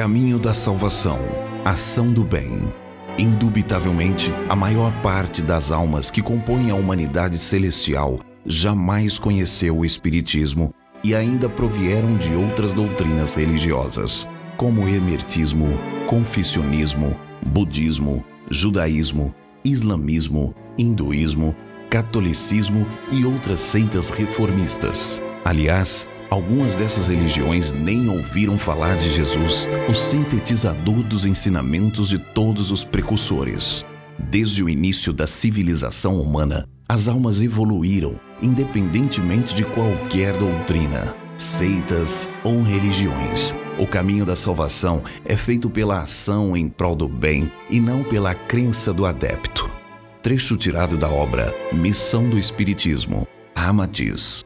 Caminho da salvação, ação do bem. Indubitavelmente, a maior parte das almas que compõem a humanidade celestial jamais conheceu o Espiritismo e ainda provieram de outras doutrinas religiosas, como emertismo, conficionismo, budismo, judaísmo, islamismo, hinduísmo, catolicismo e outras seitas reformistas. Aliás, algumas dessas religiões nem ouviram falar de Jesus, o sintetizador dos ensinamentos de todos os precursores. Desde o início da civilização humana, as almas evoluíram, independentemente de qualquer doutrina, seitas ou religiões. O caminho da salvação é feito pela ação em prol do bem e não pela crença do adepto. Trecho tirado da obra Missão do Espiritismo, Amatiz.